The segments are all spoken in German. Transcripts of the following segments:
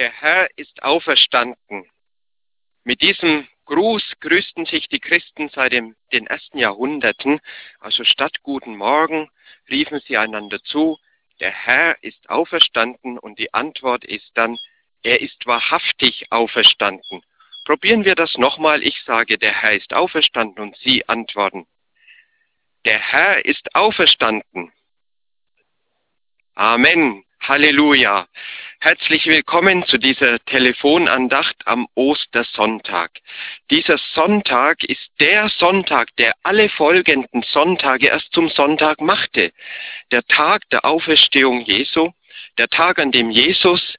der Herr ist auferstanden. Mit diesem Gruß grüßten sich die Christen seit dem, den ersten Jahrhunderten. Also statt Guten Morgen riefen sie einander zu, der Herr ist auferstanden und die Antwort ist dann, er ist wahrhaftig auferstanden. Probieren wir das nochmal. Ich sage, der Herr ist auferstanden und Sie antworten, der Herr ist auferstanden. Amen. Halleluja. Herzlich willkommen zu dieser Telefonandacht am Ostersonntag. Dieser Sonntag ist der Sonntag, der alle folgenden Sonntage erst zum Sonntag machte. Der Tag der Auferstehung Jesu, der Tag, an dem Jesus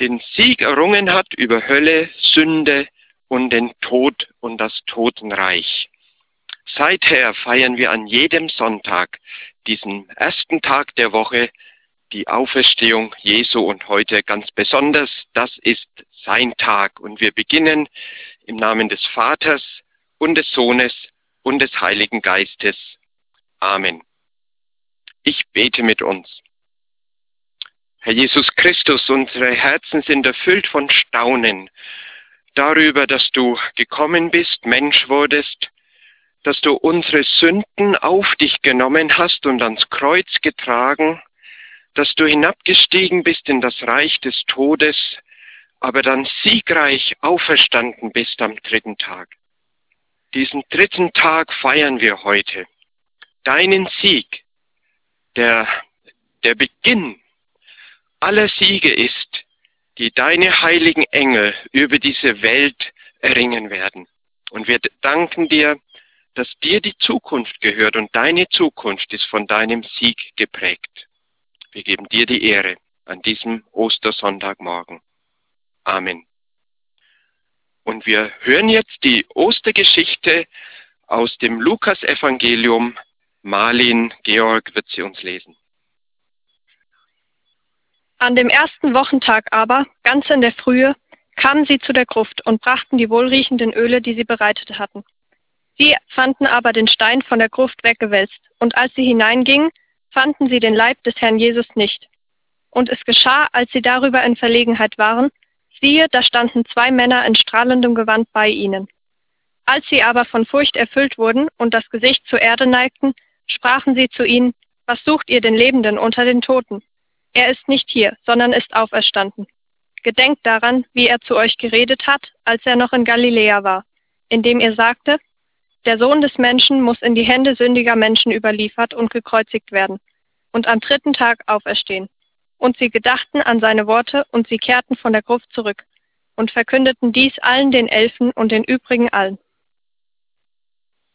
den Sieg errungen hat über Hölle, Sünde und den Tod und das Totenreich. Seither feiern wir an jedem Sonntag, diesen ersten Tag der Woche, die Auferstehung Jesu und heute ganz besonders, das ist sein Tag. Und wir beginnen im Namen des Vaters und des Sohnes und des Heiligen Geistes. Amen. Ich bete mit uns. Herr Jesus Christus, unsere Herzen sind erfüllt von Staunen darüber, dass du gekommen bist, Mensch wurdest, dass du unsere Sünden auf dich genommen hast und ans Kreuz getragen dass du hinabgestiegen bist in das Reich des Todes, aber dann siegreich auferstanden bist am dritten Tag. Diesen dritten Tag feiern wir heute. Deinen Sieg, der der Beginn aller Siege ist, die deine heiligen Engel über diese Welt erringen werden. Und wir danken dir, dass dir die Zukunft gehört und deine Zukunft ist von deinem Sieg geprägt. Wir geben dir die Ehre an diesem Ostersonntagmorgen. Amen. Und wir hören jetzt die Ostergeschichte aus dem Lukas-Evangelium. Marlin Georg wird sie uns lesen. An dem ersten Wochentag aber, ganz in der Frühe, kamen sie zu der Gruft und brachten die wohlriechenden Öle, die sie bereitet hatten. Sie fanden aber den Stein von der Gruft weggewälzt, und als sie hineingingen, fanden sie den Leib des Herrn Jesus nicht. Und es geschah, als sie darüber in Verlegenheit waren, siehe, da standen zwei Männer in strahlendem Gewand bei ihnen. Als sie aber von Furcht erfüllt wurden und das Gesicht zur Erde neigten, sprachen sie zu ihnen, was sucht ihr den Lebenden unter den Toten? Er ist nicht hier, sondern ist auferstanden. Gedenkt daran, wie er zu euch geredet hat, als er noch in Galiläa war, indem ihr sagte, der Sohn des Menschen muss in die Hände sündiger Menschen überliefert und gekreuzigt werden und am dritten Tag auferstehen. Und sie gedachten an seine Worte und sie kehrten von der Gruft zurück und verkündeten dies allen den Elfen und den übrigen allen.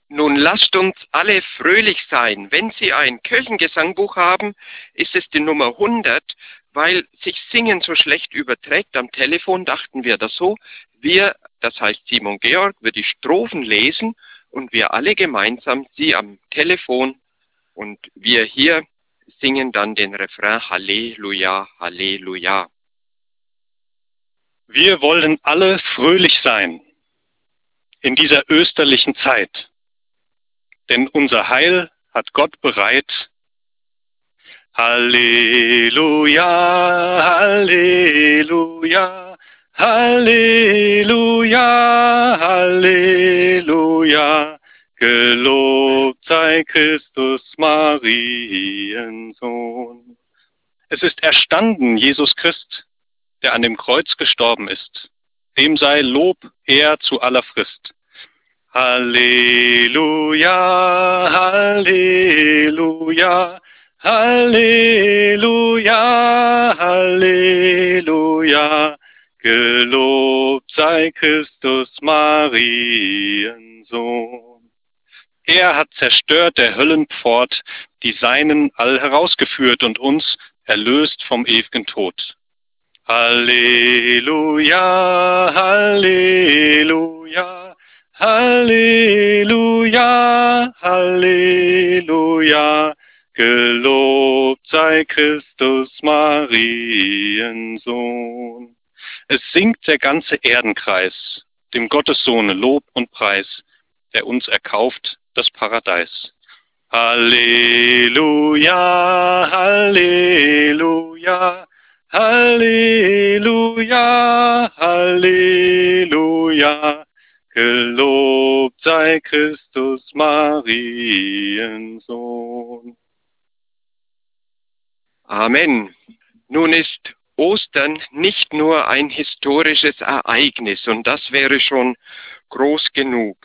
Nun lasst uns alle fröhlich sein. Wenn Sie ein Kirchengesangbuch haben, ist es die Nummer 100, weil sich Singen so schlecht überträgt. Am Telefon dachten wir das so. Wir, das heißt Simon Georg, wird die Strophen lesen und wir alle gemeinsam, Sie am Telefon und wir hier singen dann den Refrain Halleluja, Halleluja. Wir wollen alle fröhlich sein in dieser österlichen Zeit, denn unser Heil hat Gott bereit. Halleluja, Halleluja, Halleluja, Halleluja. Gelobt sei Christus, Mariensohn. Es ist erstanden, Jesus Christ, der an dem Kreuz gestorben ist. Dem sei Lob, er zu aller Frist. Halleluja, Halleluja, Halleluja, Halleluja. Gelobt sei Christus, Mariensohn. Er hat zerstört der Höllenpfort, die Seinen all herausgeführt und uns erlöst vom ewigen Tod. Halleluja, Halleluja, Halleluja, Halleluja. Gelobt sei Christus, Mariensohn. Es singt der ganze Erdenkreis, dem Gottessohne Lob und Preis, der uns erkauft das Paradies. Halleluja, Halleluja, Halleluja, Halleluja, gelobt sei Christus Mariensohn. Amen. Nun ist Ostern nicht nur ein historisches Ereignis und das wäre schon groß genug.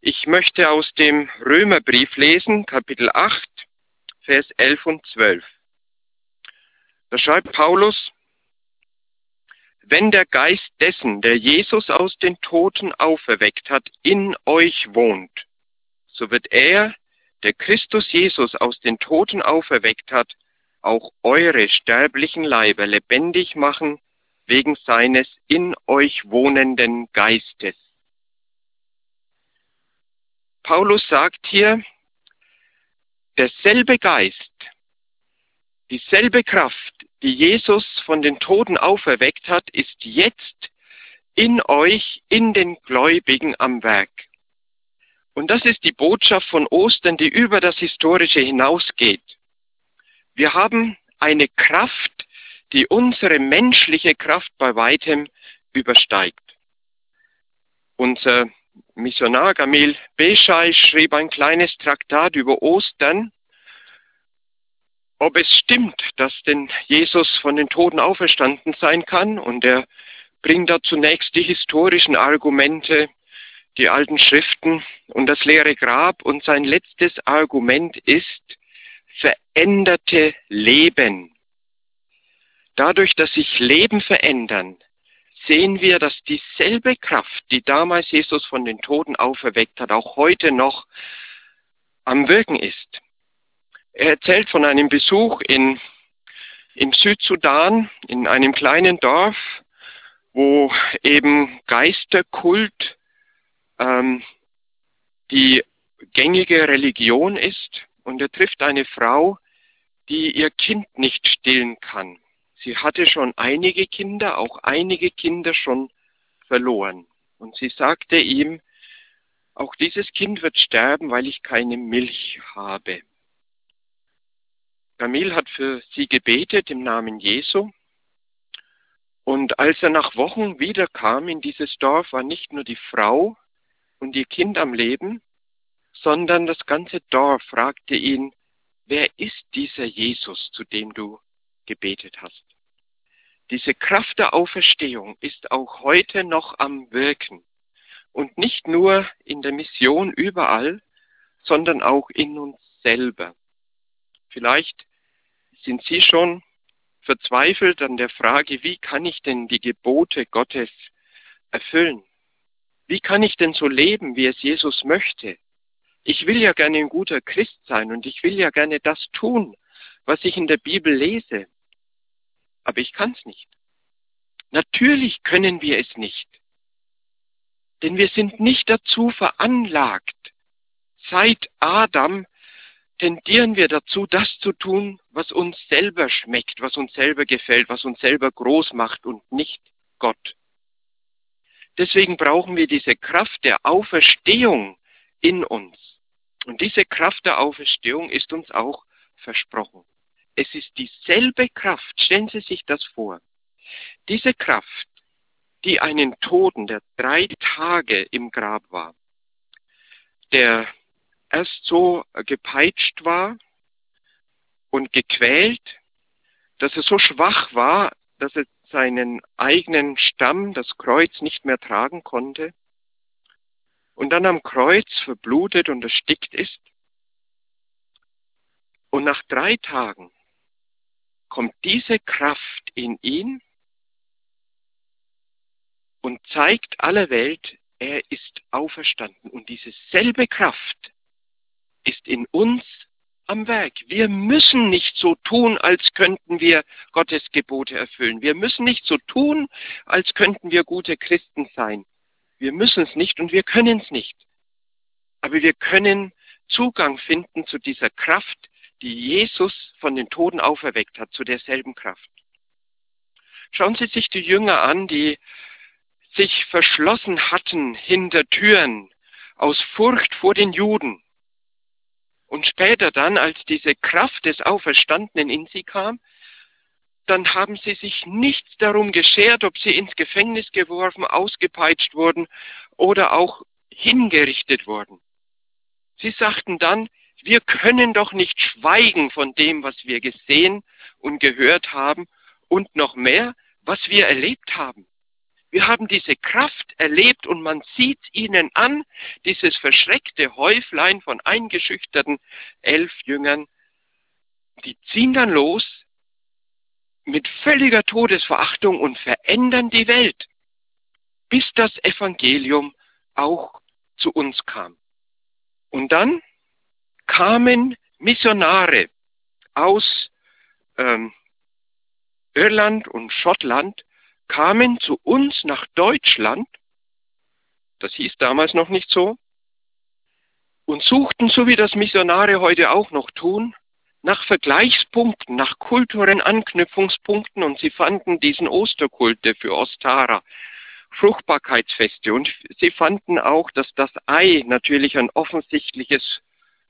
Ich möchte aus dem Römerbrief lesen, Kapitel 8, Vers 11 und 12. Da schreibt Paulus, wenn der Geist dessen, der Jesus aus den Toten auferweckt hat, in euch wohnt, so wird er, der Christus Jesus aus den Toten auferweckt hat, auch eure sterblichen Leiber lebendig machen wegen seines in euch wohnenden Geistes. Paulus sagt hier, derselbe Geist, dieselbe Kraft, die Jesus von den Toten auferweckt hat, ist jetzt in euch, in den Gläubigen am Werk. Und das ist die Botschaft von Ostern, die über das Historische hinausgeht. Wir haben eine Kraft, die unsere menschliche Kraft bei weitem übersteigt. Unser Missionar Gamil Beschai schrieb ein kleines Traktat über Ostern, ob es stimmt, dass denn Jesus von den Toten auferstanden sein kann. Und er bringt da zunächst die historischen Argumente, die alten Schriften und das leere Grab. Und sein letztes Argument ist, veränderte Leben. Dadurch, dass sich Leben verändern, sehen wir, dass dieselbe Kraft, die damals Jesus von den Toten auferweckt hat, auch heute noch am Wirken ist. Er erzählt von einem Besuch in, im Südsudan, in einem kleinen Dorf, wo eben Geisterkult ähm, die gängige Religion ist und er trifft eine Frau, die ihr Kind nicht stillen kann. Sie hatte schon einige Kinder, auch einige Kinder schon verloren. Und sie sagte ihm, auch dieses Kind wird sterben, weil ich keine Milch habe. Kamil hat für sie gebetet im Namen Jesu. Und als er nach Wochen wiederkam in dieses Dorf, war nicht nur die Frau und ihr Kind am Leben, sondern das ganze Dorf fragte ihn, wer ist dieser Jesus, zu dem du gebetet hast? Diese Kraft der Auferstehung ist auch heute noch am Wirken und nicht nur in der Mission überall, sondern auch in uns selber. Vielleicht sind Sie schon verzweifelt an der Frage, wie kann ich denn die Gebote Gottes erfüllen? Wie kann ich denn so leben, wie es Jesus möchte? Ich will ja gerne ein guter Christ sein und ich will ja gerne das tun, was ich in der Bibel lese. Aber ich kann es nicht. Natürlich können wir es nicht. Denn wir sind nicht dazu veranlagt. Seit Adam tendieren wir dazu, das zu tun, was uns selber schmeckt, was uns selber gefällt, was uns selber groß macht und nicht Gott. Deswegen brauchen wir diese Kraft der Auferstehung in uns. Und diese Kraft der Auferstehung ist uns auch versprochen. Es ist dieselbe Kraft, stellen Sie sich das vor. Diese Kraft, die einen Toten, der drei Tage im Grab war, der erst so gepeitscht war und gequält, dass er so schwach war, dass er seinen eigenen Stamm, das Kreuz, nicht mehr tragen konnte und dann am Kreuz verblutet und erstickt ist. Und nach drei Tagen kommt diese Kraft in ihn und zeigt aller Welt, er ist auferstanden. Und diese selbe Kraft ist in uns am Werk. Wir müssen nicht so tun, als könnten wir Gottes Gebote erfüllen. Wir müssen nicht so tun, als könnten wir gute Christen sein. Wir müssen es nicht und wir können es nicht. Aber wir können Zugang finden zu dieser Kraft, die Jesus von den Toten auferweckt hat, zu derselben Kraft. Schauen Sie sich die Jünger an, die sich verschlossen hatten hinter Türen aus Furcht vor den Juden. Und später dann, als diese Kraft des Auferstandenen in sie kam, dann haben sie sich nichts darum geschert, ob sie ins Gefängnis geworfen, ausgepeitscht wurden oder auch hingerichtet wurden. Sie sagten dann, wir können doch nicht schweigen von dem, was wir gesehen und gehört haben und noch mehr, was wir erlebt haben. Wir haben diese Kraft erlebt und man sieht ihnen an, dieses verschreckte Häuflein von eingeschüchterten elf Jüngern, die ziehen dann los mit völliger Todesverachtung und verändern die Welt, bis das Evangelium auch zu uns kam. Und dann kamen Missionare aus ähm, Irland und Schottland kamen zu uns nach Deutschland, das hieß damals noch nicht so, und suchten, so wie das Missionare heute auch noch tun, nach Vergleichspunkten, nach kulturellen Anknüpfungspunkten und sie fanden diesen Osterkulte für Ostara, Fruchtbarkeitsfeste und sie fanden auch, dass das Ei natürlich ein offensichtliches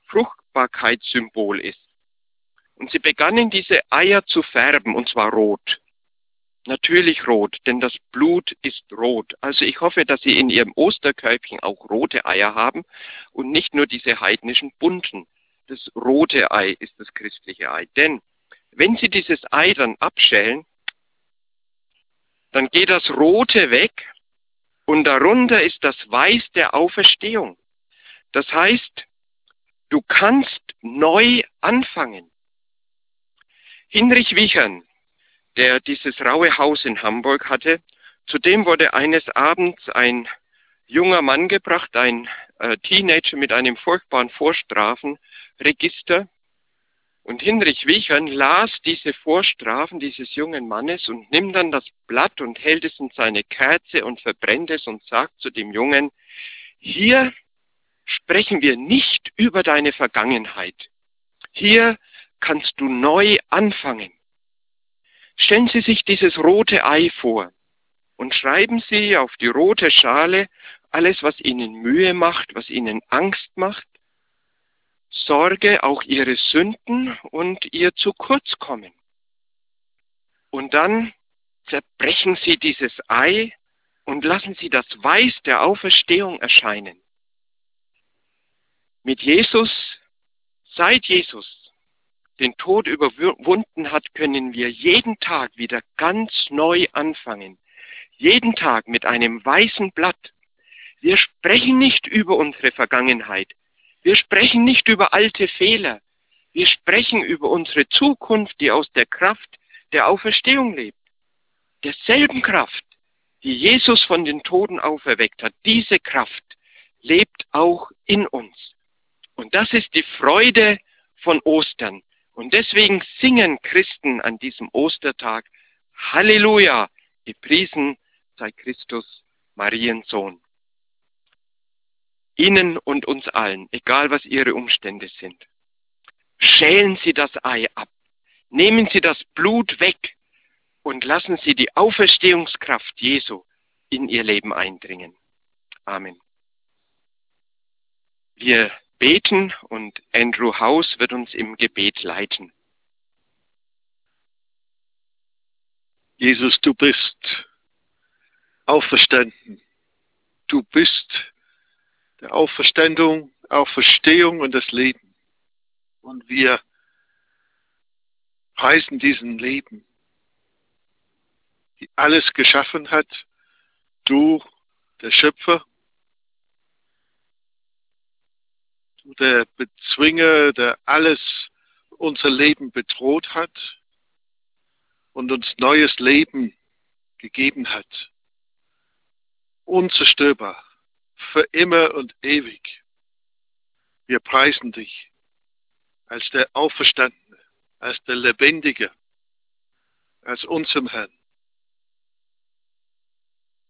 Fruchtbarkeitssymbol ist. Und sie begannen diese Eier zu färben, und zwar rot. Natürlich rot, denn das Blut ist rot. Also ich hoffe, dass Sie in Ihrem Osterkörbchen auch rote Eier haben und nicht nur diese heidnischen bunten. Das rote Ei ist das christliche Ei. Denn wenn Sie dieses Ei dann abschälen, dann geht das Rote weg und darunter ist das Weiß der Auferstehung. Das heißt, du kannst neu anfangen. Hinrich Wichern, der dieses raue Haus in Hamburg hatte, zu dem wurde eines Abends ein junger Mann gebracht, ein äh, Teenager mit einem furchtbaren Vorstrafenregister. Und Hinrich Wichern las diese Vorstrafen dieses jungen Mannes und nimmt dann das Blatt und hält es in seine Kerze und verbrennt es und sagt zu dem Jungen, hier sprechen wir nicht über deine Vergangenheit. Hier kannst du neu anfangen. Stellen Sie sich dieses rote Ei vor und schreiben Sie auf die rote Schale alles, was Ihnen Mühe macht, was Ihnen Angst macht, Sorge, auch Ihre Sünden und Ihr zu kurz kommen. Und dann zerbrechen Sie dieses Ei und lassen Sie das Weiß der Auferstehung erscheinen. Mit Jesus, seit Jesus den Tod überwunden hat, können wir jeden Tag wieder ganz neu anfangen. Jeden Tag mit einem weißen Blatt. Wir sprechen nicht über unsere Vergangenheit. Wir sprechen nicht über alte Fehler. Wir sprechen über unsere Zukunft, die aus der Kraft der Auferstehung lebt. Derselben Kraft, die Jesus von den Toten auferweckt hat, diese Kraft lebt auch in uns. Und das ist die Freude von Ostern. Und deswegen singen Christen an diesem Ostertag Halleluja, gepriesen sei Christus, Mariensohn. Ihnen und uns allen, egal was Ihre Umstände sind, schälen Sie das Ei ab, nehmen Sie das Blut weg und lassen Sie die Auferstehungskraft Jesu in Ihr Leben eindringen. Amen. Wir beten und Andrew House wird uns im Gebet leiten. Jesus, du bist auferstanden. Du bist der Auferstandung, Auferstehung und das Leben. Und wir preisen diesen Leben, die alles geschaffen hat. Du, der Schöpfer, der Bezwinger, der alles unser Leben bedroht hat und uns neues Leben gegeben hat. Unzerstörbar, für immer und ewig. Wir preisen dich als der Auferstandene, als der Lebendige, als unserem Herrn.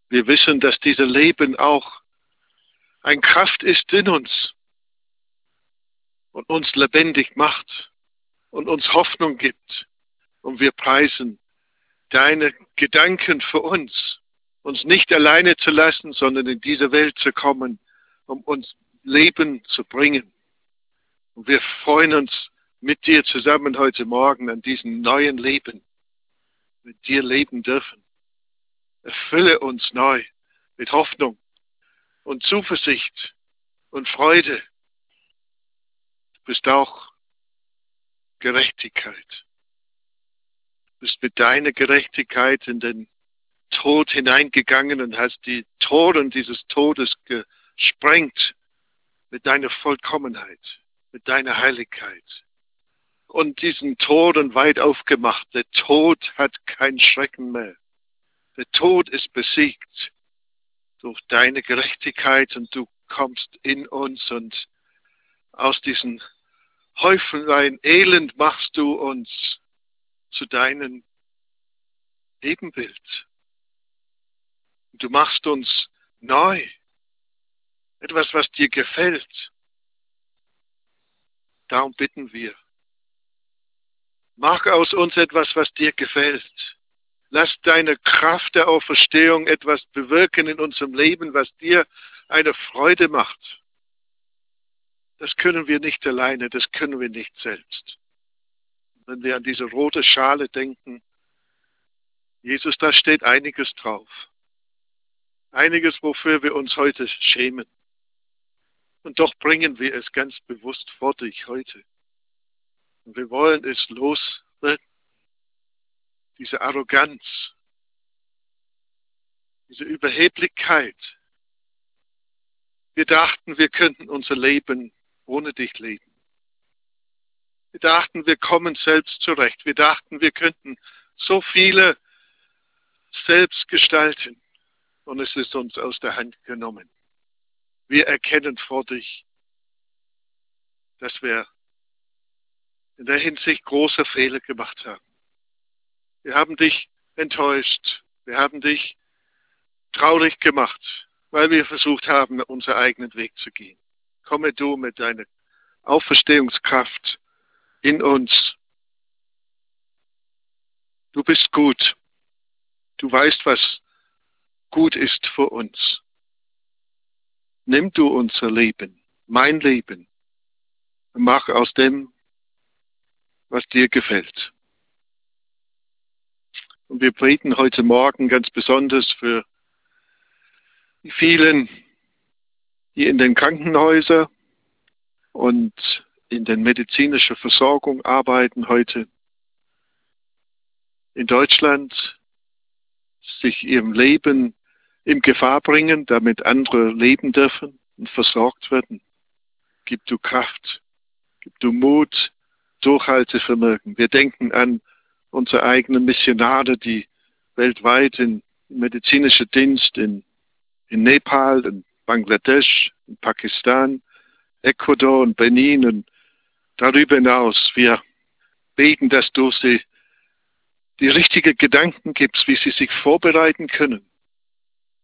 Wir wissen, dass dieser Leben auch ein Kraft ist in uns, und uns lebendig macht und uns Hoffnung gibt. Und wir preisen deine Gedanken für uns, uns nicht alleine zu lassen, sondern in diese Welt zu kommen, um uns Leben zu bringen. Und wir freuen uns mit dir zusammen heute Morgen an diesem neuen Leben, mit dir leben dürfen. Erfülle uns neu mit Hoffnung und Zuversicht und Freude. Du bist auch Gerechtigkeit. Du bist mit deiner Gerechtigkeit in den Tod hineingegangen und hast die Toren dieses Todes gesprengt mit deiner Vollkommenheit, mit deiner Heiligkeit. Und diesen Toren weit aufgemacht. Der Tod hat kein Schrecken mehr. Der Tod ist besiegt durch deine Gerechtigkeit und du kommst in uns und aus diesen Häufelein Elend machst du uns zu deinem Ebenbild. Du machst uns neu. Etwas, was dir gefällt. Darum bitten wir. Mach aus uns etwas, was dir gefällt. Lass deine Kraft der Auferstehung etwas bewirken in unserem Leben, was dir eine Freude macht. Das können wir nicht alleine, das können wir nicht selbst. Wenn wir an diese rote Schale denken, Jesus, da steht einiges drauf. Einiges, wofür wir uns heute schämen. Und doch bringen wir es ganz bewusst vor dich heute. Und wir wollen es loswerden. Diese Arroganz, diese Überheblichkeit. Wir dachten, wir könnten unser Leben ohne dich leben. Wir dachten, wir kommen selbst zurecht. Wir dachten, wir könnten so viele selbst gestalten. Und es ist uns aus der Hand genommen. Wir erkennen vor dich, dass wir in der Hinsicht große Fehler gemacht haben. Wir haben dich enttäuscht. Wir haben dich traurig gemacht, weil wir versucht haben, unseren eigenen Weg zu gehen. Komme du mit deiner Auferstehungskraft in uns. Du bist gut. Du weißt, was gut ist für uns. Nimm du unser Leben, mein Leben, und mach aus dem, was dir gefällt. Und wir beten heute Morgen ganz besonders für die vielen, die in den Krankenhäusern und in der medizinischen Versorgung arbeiten heute in Deutschland, sich ihrem Leben in Gefahr bringen, damit andere leben dürfen und versorgt werden. Gib du Kraft, gib du Mut, Durchhaltevermögen. Wir denken an unsere eigenen Missionare, die weltweit in medizinischer Dienst in, in Nepal, in Bangladesch, in Pakistan, Ecuador und Benin und darüber hinaus. Wir beten, dass du sie die richtigen Gedanken gibst, wie sie sich vorbereiten können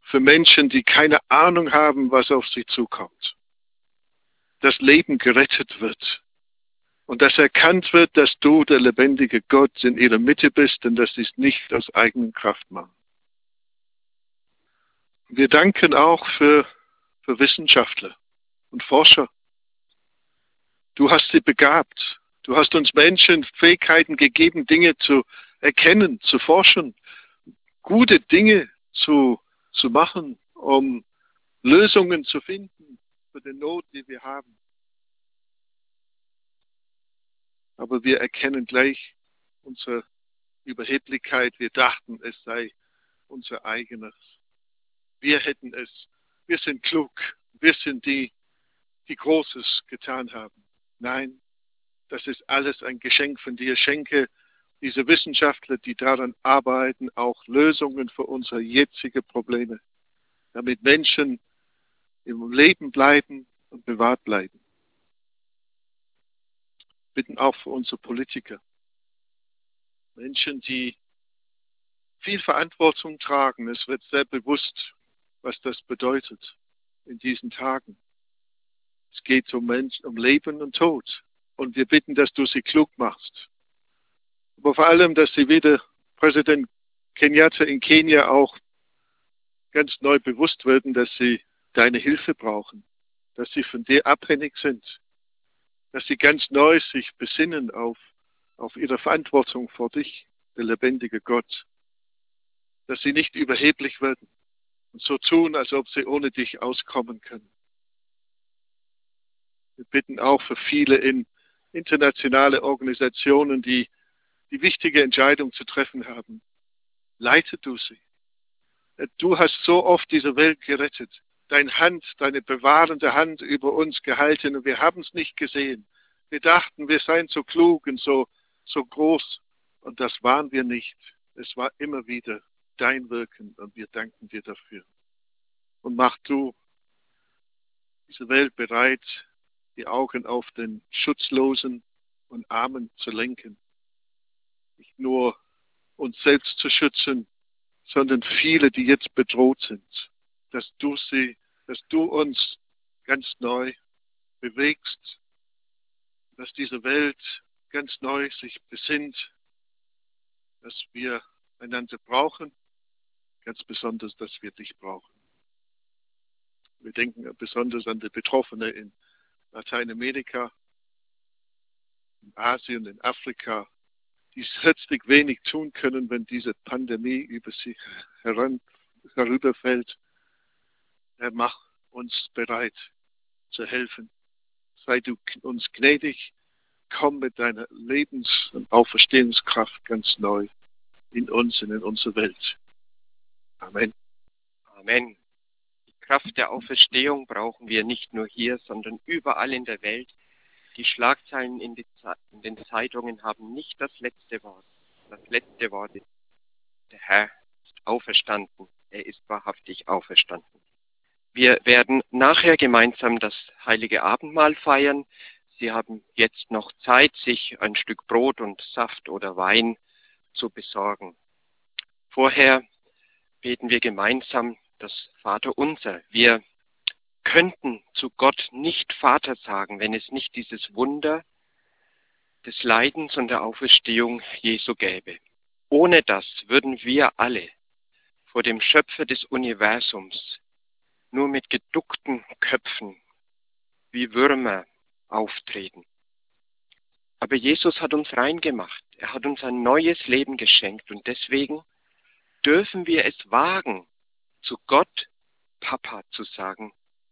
für Menschen, die keine Ahnung haben, was auf sie zukommt. Das Leben gerettet wird und dass erkannt wird, dass du der lebendige Gott in ihrer Mitte bist und dass sie es nicht aus eigenen Kraft machen. Wir danken auch für, für Wissenschaftler und Forscher, Du hast sie begabt. Du hast uns Menschen Fähigkeiten gegeben, Dinge zu erkennen, zu forschen, gute Dinge zu, zu machen, um Lösungen zu finden für die Not, die wir haben. Aber wir erkennen gleich unsere Überheblichkeit. Wir dachten, es sei unser eigenes. Wir hätten es. Wir sind klug. Wir sind die, die Großes getan haben. Nein, das ist alles ein Geschenk von dir. Schenke diese Wissenschaftler, die daran arbeiten, auch Lösungen für unsere jetzigen Probleme, damit Menschen im Leben bleiben und bewahrt bleiben. Bitten auch für unsere Politiker. Menschen, die viel Verantwortung tragen. Es wird sehr bewusst, was das bedeutet in diesen Tagen. Es geht um, Mensch, um Leben und Tod. Und wir bitten, dass du sie klug machst. Aber vor allem, dass sie wieder Präsident Kenyatta in Kenia auch ganz neu bewusst werden, dass sie deine Hilfe brauchen, dass sie von dir abhängig sind, dass sie ganz neu sich besinnen auf, auf ihre Verantwortung vor dich, der lebendige Gott, dass sie nicht überheblich werden und so tun, als ob sie ohne dich auskommen können. Wir bitten auch für viele in internationale Organisationen, die die wichtige Entscheidung zu treffen haben. Leite du sie. Du hast so oft diese Welt gerettet. Deine Hand, deine bewahrende Hand über uns gehalten und wir haben es nicht gesehen. Wir dachten, wir seien so klug und so, so groß und das waren wir nicht. Es war immer wieder dein Wirken und wir danken dir dafür. Und mach du diese Welt bereit, die Augen auf den Schutzlosen und Armen zu lenken. Nicht nur uns selbst zu schützen, sondern viele, die jetzt bedroht sind, dass du sie, dass du uns ganz neu bewegst, dass diese Welt ganz neu sich besinnt, dass wir einander brauchen, ganz besonders, dass wir dich brauchen. Wir denken besonders an die Betroffenen in Lateinamerika, in Asien, in Afrika, die herzlich wenig tun können, wenn diese Pandemie über sie heran, herüberfällt. Er macht uns bereit zu helfen. Sei du uns gnädig, komm mit deiner Lebens- und Auferstehungskraft ganz neu in uns und in unsere Welt. Amen. Amen. Kraft der Auferstehung brauchen wir nicht nur hier, sondern überall in der Welt. Die Schlagzeilen in, in den Zeitungen haben nicht das letzte Wort. Das letzte Wort ist, der Herr ist auferstanden. Er ist wahrhaftig auferstanden. Wir werden nachher gemeinsam das heilige Abendmahl feiern. Sie haben jetzt noch Zeit, sich ein Stück Brot und Saft oder Wein zu besorgen. Vorher beten wir gemeinsam das Vaterunser. Wir könnten zu Gott nicht Vater sagen, wenn es nicht dieses Wunder des Leidens und der Auferstehung Jesu gäbe. Ohne das würden wir alle vor dem Schöpfer des Universums nur mit geduckten Köpfen wie Würmer auftreten. Aber Jesus hat uns rein gemacht. Er hat uns ein neues Leben geschenkt und deswegen dürfen wir es wagen, zu Gott Papa zu sagen,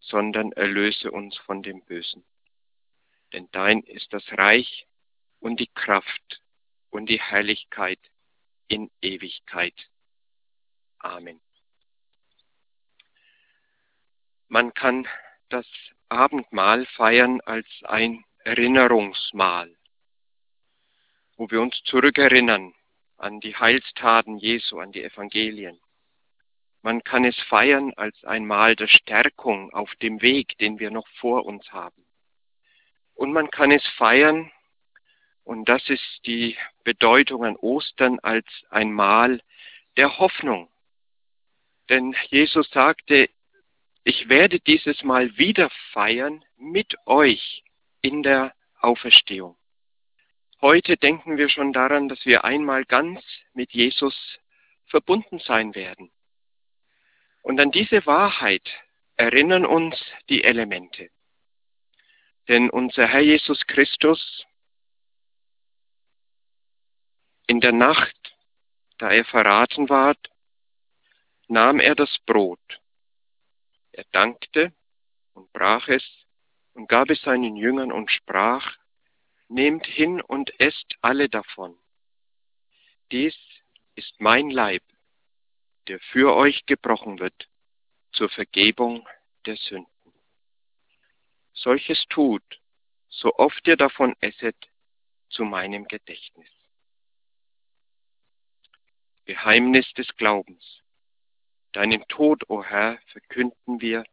sondern erlöse uns von dem Bösen. Denn dein ist das Reich und die Kraft und die Herrlichkeit in Ewigkeit. Amen. Man kann das Abendmahl feiern als ein Erinnerungsmahl, wo wir uns zurückerinnern an die Heilstaten Jesu, an die Evangelien. Man kann es feiern als ein Mal der Stärkung auf dem Weg, den wir noch vor uns haben. Und man kann es feiern, und das ist die Bedeutung an Ostern, als ein Mal der Hoffnung. Denn Jesus sagte, ich werde dieses Mal wieder feiern mit euch in der Auferstehung. Heute denken wir schon daran, dass wir einmal ganz mit Jesus verbunden sein werden. Und an diese Wahrheit erinnern uns die Elemente. Denn unser Herr Jesus Christus in der Nacht, da er verraten ward, nahm er das Brot. Er dankte und brach es und gab es seinen Jüngern und sprach, Nehmt hin und esst alle davon. Dies ist mein Leib, der für euch gebrochen wird, zur Vergebung der Sünden. Solches tut, so oft ihr davon esset, zu meinem Gedächtnis. Geheimnis des Glaubens. Deinen Tod, o oh Herr, verkünden wir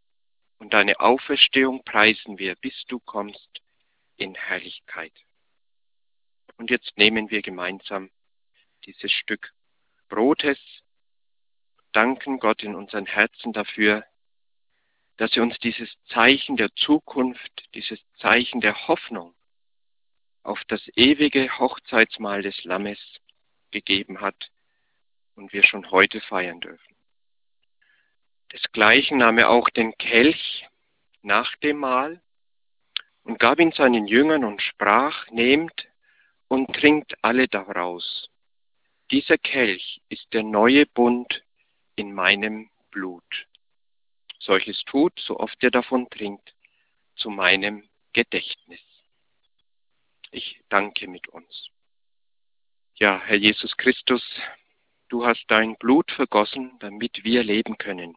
und deine Auferstehung preisen wir, bis du kommst in Herrlichkeit. Und jetzt nehmen wir gemeinsam dieses Stück Brotes, danken Gott in unseren Herzen dafür, dass er uns dieses Zeichen der Zukunft, dieses Zeichen der Hoffnung auf das ewige Hochzeitsmahl des Lammes gegeben hat und wir schon heute feiern dürfen. Desgleichen nahm er auch den Kelch nach dem Mahl und gab ihn seinen Jüngern und sprach, nehmt und trinkt alle daraus. Dieser Kelch ist der neue Bund in meinem Blut. Solches tut, so oft ihr davon trinkt, zu meinem Gedächtnis. Ich danke mit uns. Ja, Herr Jesus Christus, du hast dein Blut vergossen, damit wir leben können.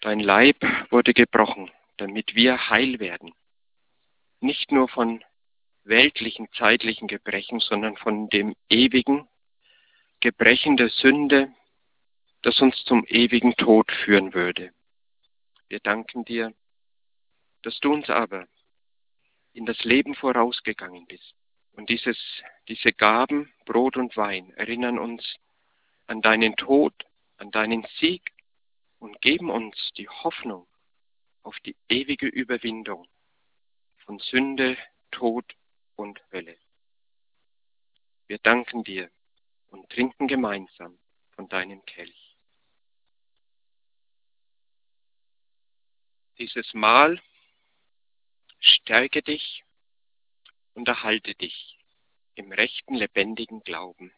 Dein Leib wurde gebrochen, damit wir heil werden. Nicht nur von weltlichen, zeitlichen Gebrechen, sondern von dem ewigen Gebrechen der Sünde, das uns zum ewigen Tod führen würde. Wir danken dir, dass du uns aber in das Leben vorausgegangen bist. Und dieses, diese Gaben, Brot und Wein, erinnern uns an deinen Tod, an deinen Sieg und geben uns die Hoffnung auf die ewige Überwindung von Sünde, Tod und Hölle. Wir danken dir und trinken gemeinsam von deinem Kelch. Dieses Mahl stärke dich und erhalte dich im rechten, lebendigen Glauben.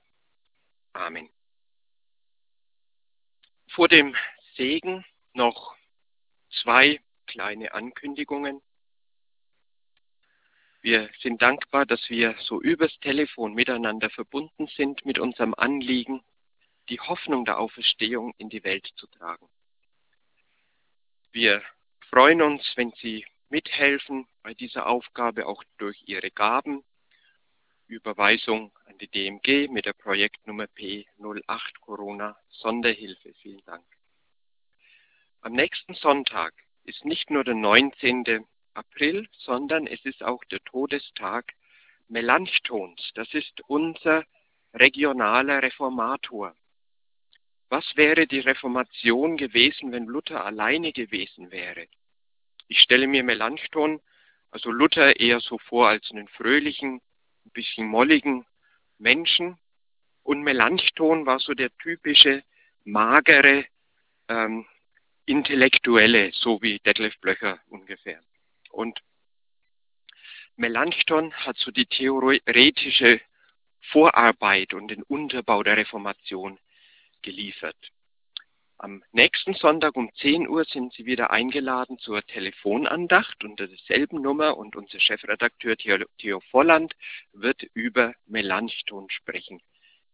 Amen. Vor dem Segen noch zwei kleine Ankündigungen. Wir sind dankbar, dass wir so übers Telefon miteinander verbunden sind mit unserem Anliegen, die Hoffnung der Auferstehung in die Welt zu tragen. Wir freuen uns, wenn Sie mithelfen bei dieser Aufgabe auch durch Ihre Gaben. Überweisung an die DMG mit der Projektnummer P08 Corona Sonderhilfe. Vielen Dank. Am nächsten Sonntag ist nicht nur der 19. April, sondern es ist auch der Todestag Melanchthons. Das ist unser regionaler Reformator. Was wäre die Reformation gewesen, wenn Luther alleine gewesen wäre? Ich stelle mir Melanchthon, also Luther, eher so vor als einen fröhlichen, ein bisschen molligen Menschen. Und Melanchthon war so der typische, magere, ähm, Intellektuelle, so wie Detlef Blöcher ungefähr. Und Melanchthon hat so die theoretische Vorarbeit und den Unterbau der Reformation geliefert. Am nächsten Sonntag um 10 Uhr sind Sie wieder eingeladen zur Telefonandacht unter derselben Nummer und unser Chefredakteur Theo Volland wird über Melanchthon sprechen,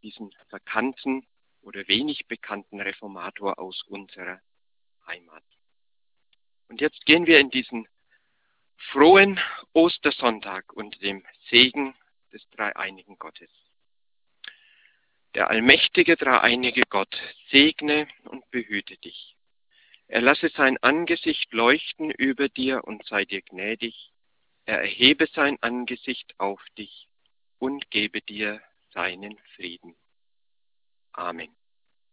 diesen bekannten oder wenig bekannten Reformator aus unserer Heimat. Und jetzt gehen wir in diesen frohen Ostersonntag unter dem Segen des dreieinigen Gottes. Der allmächtige dreieinige Gott segne und behüte dich. Er lasse sein Angesicht leuchten über dir und sei dir gnädig. Er erhebe sein Angesicht auf dich und gebe dir seinen Frieden. Amen.